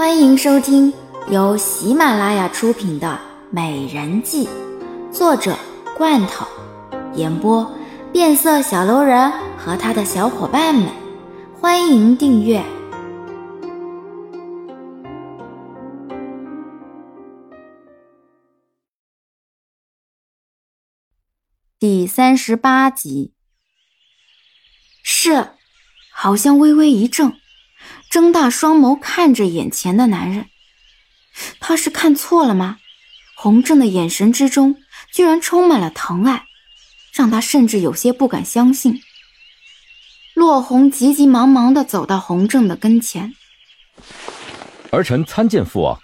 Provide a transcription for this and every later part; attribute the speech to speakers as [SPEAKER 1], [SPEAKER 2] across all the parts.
[SPEAKER 1] 欢迎收听由喜马拉雅出品的《美人计》，作者罐头，演播变色小楼人和他的小伙伴们。欢迎订阅第三十八集。是，好像微微一怔。睁大双眸看着眼前的男人，他是看错了吗？洪正的眼神之中居然充满了疼爱，让他甚至有些不敢相信。洛红急急忙忙地走到洪正的跟前，
[SPEAKER 2] 儿臣参见父王。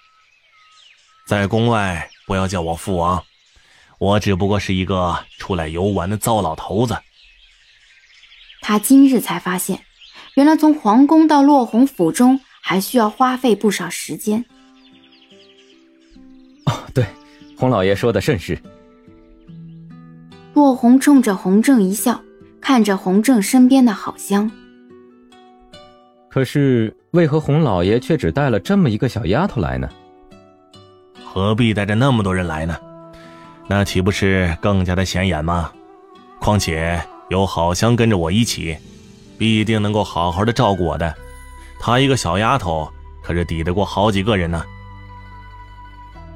[SPEAKER 3] 在宫外不要叫我父王，我只不过是一个出来游玩的糟老头子。
[SPEAKER 1] 他今日才发现。原来从皇宫到落红府中还需要花费不少时间。
[SPEAKER 2] 哦，对，洪老爷说的甚是。
[SPEAKER 1] 落红冲着洪正一笑，看着洪正身边的好香。
[SPEAKER 2] 可是为何洪老爷却只带了这么一个小丫头来呢？
[SPEAKER 3] 何必带着那么多人来呢？那岂不是更加的显眼吗？况且有好香跟着我一起。必定能够好好的照顾我的，她一个小丫头，可是抵得过好几个人呢。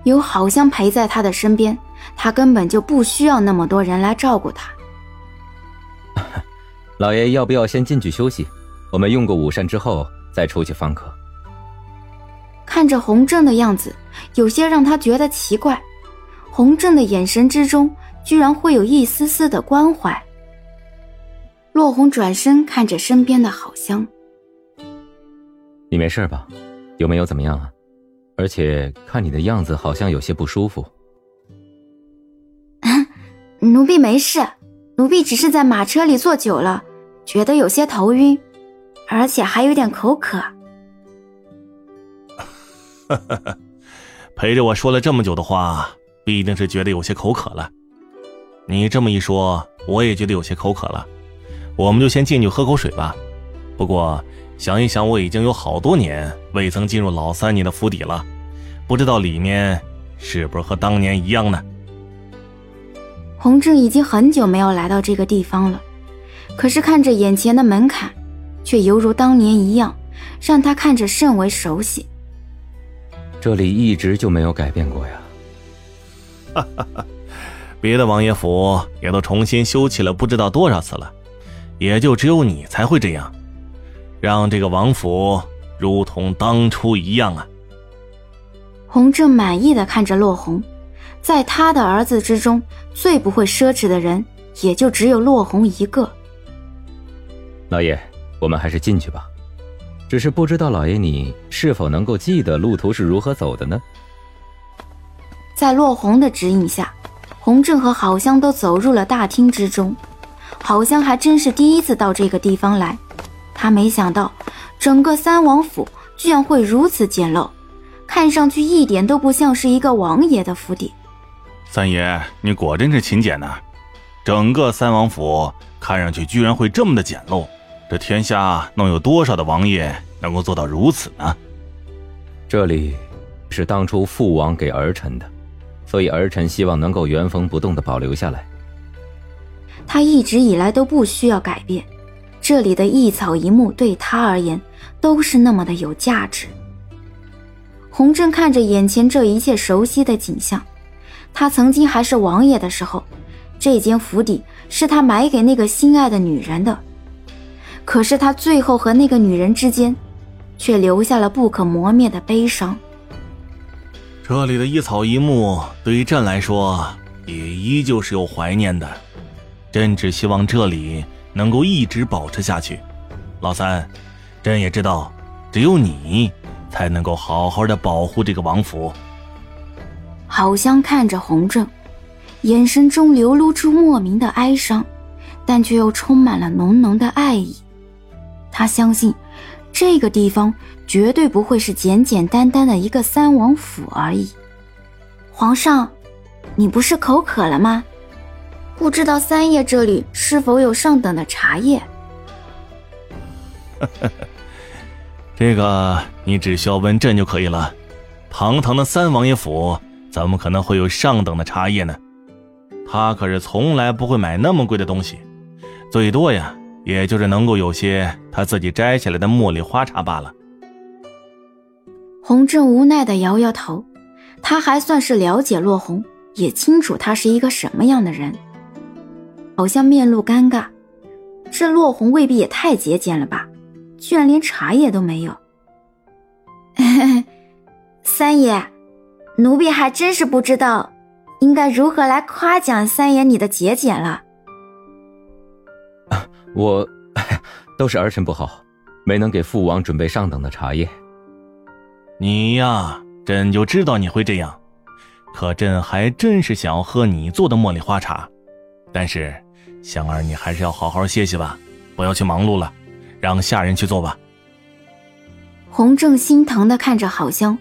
[SPEAKER 1] 有好香陪在她的身边，她根本就不需要那么多人来照顾她。
[SPEAKER 2] 老爷要不要先进去休息？我们用过午膳之后再出去方可。
[SPEAKER 1] 看着洪正的样子，有些让他觉得奇怪。洪正的眼神之中，居然会有一丝丝的关怀。落红转身看着身边的好香，
[SPEAKER 2] 你没事吧？有没有怎么样啊？而且看你的样子，好像有些不舒服。
[SPEAKER 1] 奴婢没事，奴婢只是在马车里坐久了，觉得有些头晕，而且还有点口渴。
[SPEAKER 3] 陪着我说了这么久的话，必定是觉得有些口渴了。你这么一说，我也觉得有些口渴了。我们就先进去喝口水吧。不过想一想，我已经有好多年未曾进入老三你的府邸了，不知道里面是不是和当年一样呢？
[SPEAKER 1] 洪正已经很久没有来到这个地方了，可是看着眼前的门槛，却犹如当年一样，让他看着甚为熟悉。
[SPEAKER 2] 这里一直就没有改变过呀。
[SPEAKER 3] 哈哈哈，别的王爷府也都重新修葺了不知道多少次了。也就只有你才会这样，让这个王府如同当初一样啊！
[SPEAKER 1] 洪正满意的看着洛红，在他的儿子之中，最不会奢侈的人，也就只有洛红一个。
[SPEAKER 2] 老爷，我们还是进去吧。只是不知道老爷你是否能够记得路途是如何走的呢？
[SPEAKER 1] 在洛红的指引下，洪正和郝香都走入了大厅之中。好像还真是第一次到这个地方来，他没想到整个三王府居然会如此简陋，看上去一点都不像是一个王爷的府邸。
[SPEAKER 3] 三爷，你果真是勤俭呐！整个三王府看上去居然会这么的简陋，这天下能有多少的王爷能够做到如此呢？
[SPEAKER 2] 这里是当初父王给儿臣的，所以儿臣希望能够原封不动的保留下来。
[SPEAKER 1] 他一直以来都不需要改变，这里的一草一木对他而言都是那么的有价值。洪震看着眼前这一切熟悉的景象，他曾经还是王爷的时候，这间府邸是他买给那个心爱的女人的，可是他最后和那个女人之间，却留下了不可磨灭的悲伤。
[SPEAKER 3] 这里的一草一木对于朕来说，也依旧是有怀念的。朕只希望这里能够一直保持下去，老三，朕也知道，只有你才能够好好的保护这个王府。
[SPEAKER 1] 好香看着洪正，眼神中流露出莫名的哀伤，但却又充满了浓浓的爱意。他相信，这个地方绝对不会是简简单单的一个三王府而已。皇上，你不是口渴了吗？不知道三爷这里是否有上等的茶叶？
[SPEAKER 3] 这个你只需要问朕就可以了。堂堂的三王爷府，怎么可能会有上等的茶叶呢？他可是从来不会买那么贵的东西，最多呀，也就是能够有些他自己摘下来的茉莉花茶罢了。
[SPEAKER 1] 洪正无奈的摇摇头，他还算是了解洛红，也清楚他是一个什么样的人，好像面露尴尬。这落红未必也太节俭了吧？居然连茶叶都没有。三爷，奴婢还真是不知道应该如何来夸奖三爷你的节俭了。
[SPEAKER 2] 我 都是儿臣不好，没能给父王准备上等的茶叶。
[SPEAKER 3] 你呀，朕就知道你会这样。可朕还真是想要喝你做的茉莉花茶，但是香儿，你还是要好好歇息吧，不要去忙碌了，让下人去做吧。
[SPEAKER 1] 洪正心疼的看着好香，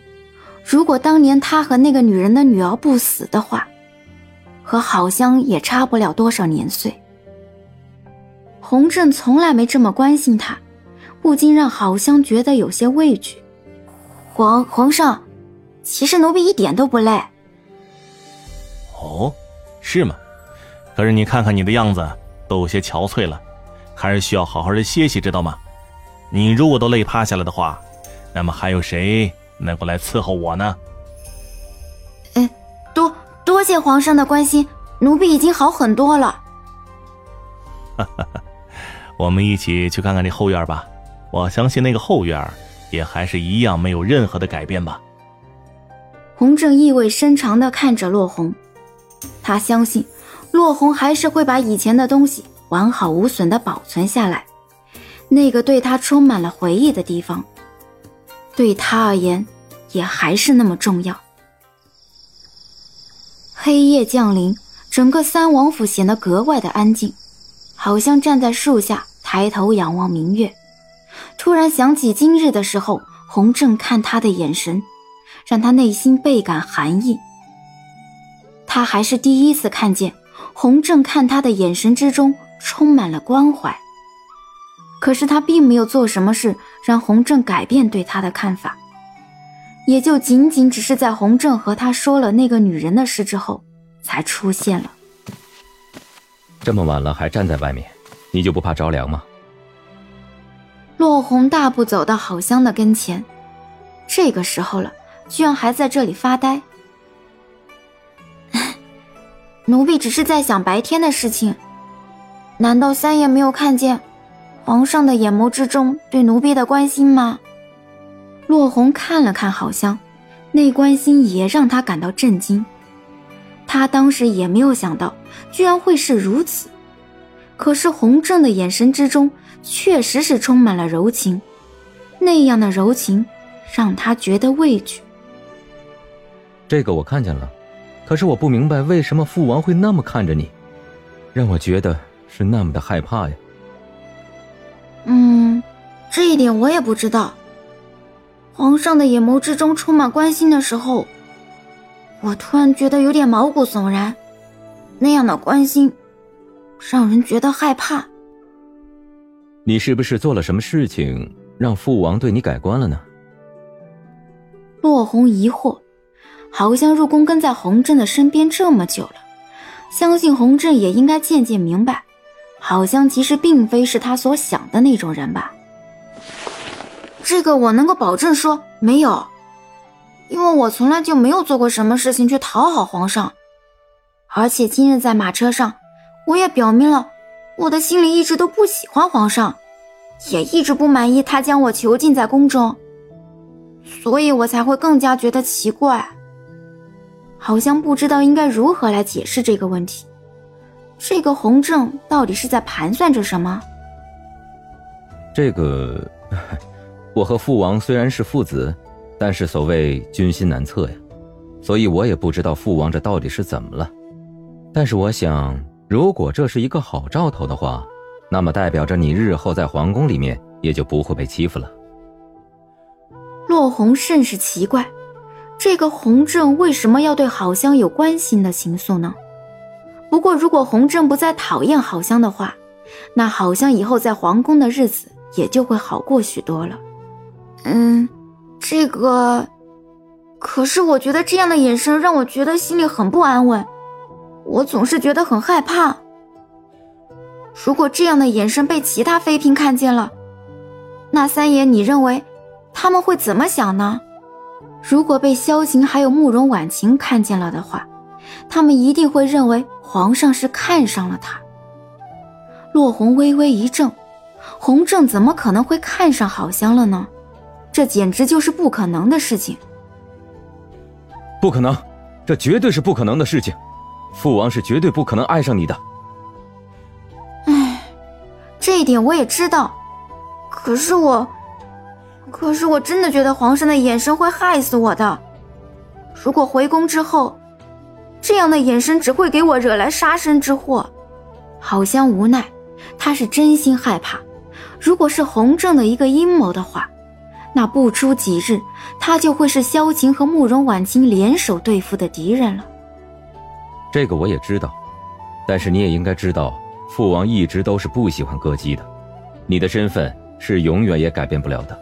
[SPEAKER 1] 如果当年他和那个女人的女儿不死的话，和好香也差不了多少年岁。洪正从来没这么关心他，不禁让好香觉得有些畏惧。皇皇上，其实奴婢一点都不累。
[SPEAKER 3] 哦，是吗？可是你看看你的样子，都有些憔悴了，还是需要好好的歇息，知道吗？你如果都累趴下了的话。那么还有谁能够来伺候我呢？
[SPEAKER 1] 哎，多多谢皇上的关心，奴婢已经好很多了。
[SPEAKER 3] 哈哈，我们一起去看看这后院吧。我相信那个后院也还是一样没有任何的改变吧。
[SPEAKER 1] 洪正意味深长的看着洛红，他相信洛红还是会把以前的东西完好无损的保存下来，那个对他充满了回忆的地方。对他而言，也还是那么重要。黑夜降临，整个三王府显得格外的安静，好像站在树下抬头仰望明月。突然想起今日的时候，洪正看他的眼神，让他内心倍感寒意。他还是第一次看见洪正看他的眼神之中充满了关怀。可是他并没有做什么事让洪正改变对他的看法，也就仅仅只是在洪正和他说了那个女人的事之后，才出现了。
[SPEAKER 2] 这么晚了还站在外面，你就不怕着凉吗？
[SPEAKER 1] 落红大步走到郝香的跟前，这个时候了，居然还在这里发呆。奴婢只是在想白天的事情，难道三爷没有看见？皇上的眼眸之中对奴婢的关心吗？落红看了看郝香，那关心也让他感到震惊。他当时也没有想到，居然会是如此。可是洪正的眼神之中，确实是充满了柔情，那样的柔情让他觉得畏惧。
[SPEAKER 2] 这个我看见了，可是我不明白为什么父王会那么看着你，让我觉得是那么的害怕呀。
[SPEAKER 1] 嗯，这一点我也不知道。皇上的眼眸之中充满关心的时候，我突然觉得有点毛骨悚然。那样的关心，让人觉得害怕。
[SPEAKER 2] 你是不是做了什么事情让父王对你改观了呢？
[SPEAKER 1] 落红疑惑，好像入宫跟在洪振的身边这么久了，相信洪振也应该渐渐明白。好像其实并非是他所想的那种人吧？这个我能够保证说没有，因为我从来就没有做过什么事情去讨好皇上，而且今日在马车上，我也表明了我的心里一直都不喜欢皇上，也一直不满意他将我囚禁在宫中，所以我才会更加觉得奇怪，好像不知道应该如何来解释这个问题。这个洪正到底是在盘算着什么？
[SPEAKER 2] 这个，我和父王虽然是父子，但是所谓君心难测呀，所以我也不知道父王这到底是怎么了。但是我想，如果这是一个好兆头的话，那么代表着你日后在皇宫里面也就不会被欺负了。
[SPEAKER 1] 落红甚是奇怪，这个洪正为什么要对郝香有关心的情愫呢？不过，如果洪正不再讨厌郝香的话，那郝香以后在皇宫的日子也就会好过许多了。嗯，这个，可是我觉得这样的眼神让我觉得心里很不安稳，我总是觉得很害怕。如果这样的眼神被其他妃嫔看见了，那三爷，你认为他们会怎么想呢？如果被萧晴还有慕容婉晴看见了的话，他们一定会认为皇上是看上了他。落红微微一怔，弘正怎么可能会看上好香了呢？这简直就是不可能的事情。
[SPEAKER 2] 不可能，这绝对是不可能的事情。父王是绝对不可能爱上你的。
[SPEAKER 1] 唉，这一点我也知道。可是我，可是我真的觉得皇上的眼神会害死我的。如果回宫之后，这样的眼神只会给我惹来杀身之祸。好香无奈，他是真心害怕。如果是洪正的一个阴谋的话，那不出几日，他就会是萧晴和慕容婉清联手对付的敌人了。
[SPEAKER 2] 这个我也知道，但是你也应该知道，父王一直都是不喜欢歌姬的，你的身份是永远也改变不了的。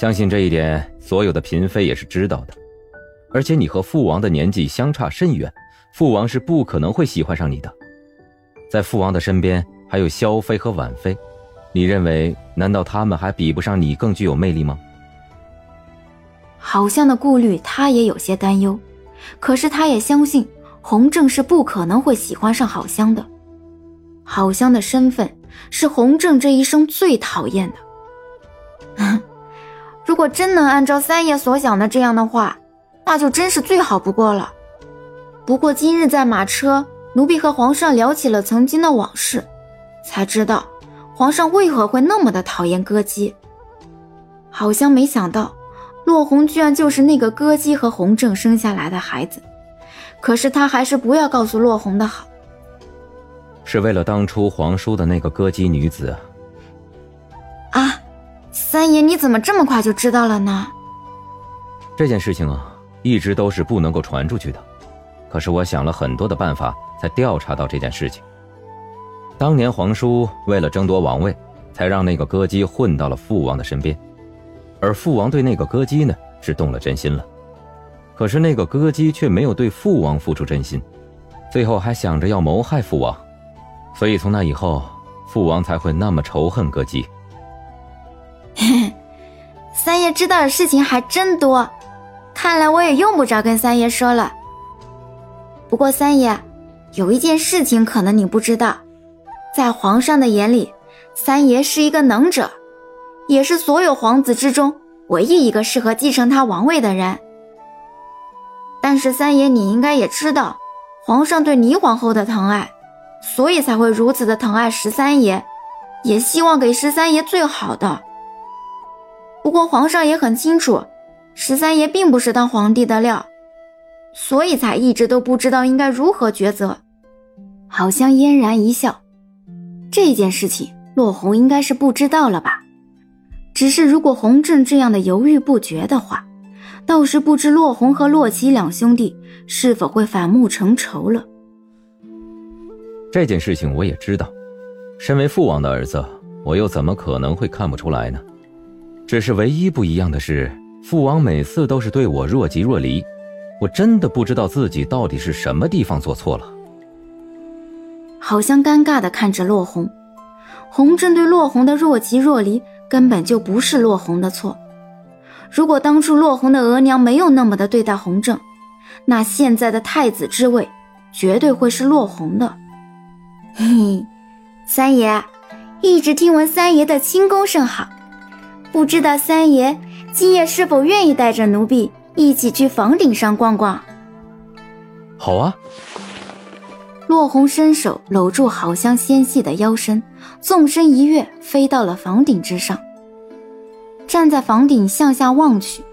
[SPEAKER 2] 相信这一点，所有的嫔妃也是知道的。而且你和父王的年纪相差甚远，父王是不可能会喜欢上你的。在父王的身边还有萧妃和婉妃，你认为难道他们还比不上你更具有魅力吗？
[SPEAKER 1] 好像的顾虑，他也有些担忧，可是他也相信洪正是不可能会喜欢上好香的。好香的身份是洪正这一生最讨厌的。如果真能按照三爷所想的这样的话。那就真是最好不过了。不过今日在马车，奴婢和皇上聊起了曾经的往事，才知道皇上为何会那么的讨厌歌姬。好像没想到，落红居然就是那个歌姬和弘正生下来的孩子。可是他还是不要告诉落红的好，
[SPEAKER 2] 是为了当初皇叔的那个歌姬女子。
[SPEAKER 1] 三爷，你怎么这么快就知道了呢？
[SPEAKER 2] 这件事情啊。一直都是不能够传出去的，可是我想了很多的办法，才调查到这件事情。当年皇叔为了争夺王位，才让那个歌姬混到了父王的身边，而父王对那个歌姬呢是动了真心了，可是那个歌姬却没有对父王付出真心，最后还想着要谋害父王，所以从那以后，父王才会那么仇恨歌姬。
[SPEAKER 1] 知道的事情还真多。看来我也用不着跟三爷说了。不过三爷，有一件事情可能你不知道，在皇上的眼里，三爷是一个能者，也是所有皇子之中唯一一个适合继承他王位的人。但是三爷，你应该也知道，皇上对倪皇后的疼爱，所以才会如此的疼爱十三爷，也希望给十三爷最好的。不过皇上也很清楚。十三爷并不是当皇帝的料，所以才一直都不知道应该如何抉择。好像嫣然一笑，这件事情洛红应该是不知道了吧？只是如果洪正这样的犹豫不决的话，倒是不知洛红和洛奇两兄弟是否会反目成仇了。
[SPEAKER 2] 这件事情我也知道，身为父王的儿子，我又怎么可能会看不出来呢？只是唯一不一样的是。父王每次都是对我若即若离，我真的不知道自己到底是什么地方做错了。
[SPEAKER 1] 好像尴尬的看着落红，红正对落红的若即若离根本就不是落红的错。如果当初落红的额娘没有那么的对待红正，那现在的太子之位绝对会是落红的。嘿嘿，三爷，一直听闻三爷的轻功甚好，不知道三爷。今夜是否愿意带着奴婢一起去房顶上逛逛？
[SPEAKER 2] 好啊！
[SPEAKER 1] 落红伸手搂住好香纤细的腰身，纵身一跃，飞到了房顶之上。站在房顶向下望去，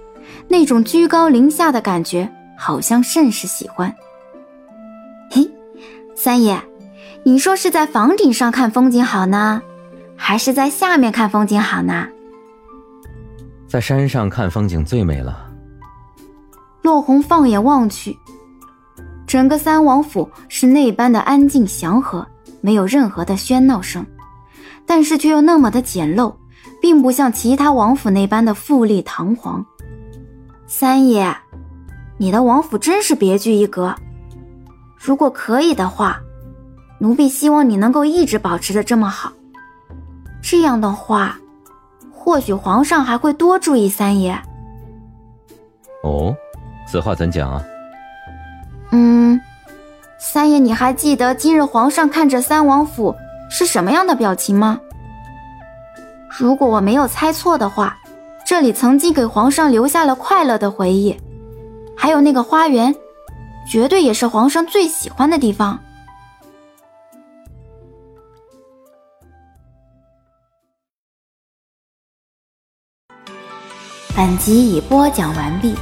[SPEAKER 1] 那种居高临下的感觉，好像甚是喜欢。嘿，三爷，你说是在房顶上看风景好呢，还是在下面看风景好呢？
[SPEAKER 2] 在山上看风景最美了。
[SPEAKER 1] 落红放眼望去，整个三王府是那般的安静祥和，没有任何的喧闹声，但是却又那么的简陋，并不像其他王府那般的富丽堂皇。三爷，你的王府真是别具一格。如果可以的话，奴婢希望你能够一直保持的这么好。这样的话，或许皇上还会多注意三爷。
[SPEAKER 2] 哦，此话怎讲啊？
[SPEAKER 1] 嗯，三爷，你还记得今日皇上看着三王府是什么样的表情吗？如果我没有猜错的话，这里曾经给皇上留下了快乐的回忆，还有那个花园，绝对也是皇上最喜欢的地方。本集已播讲完毕。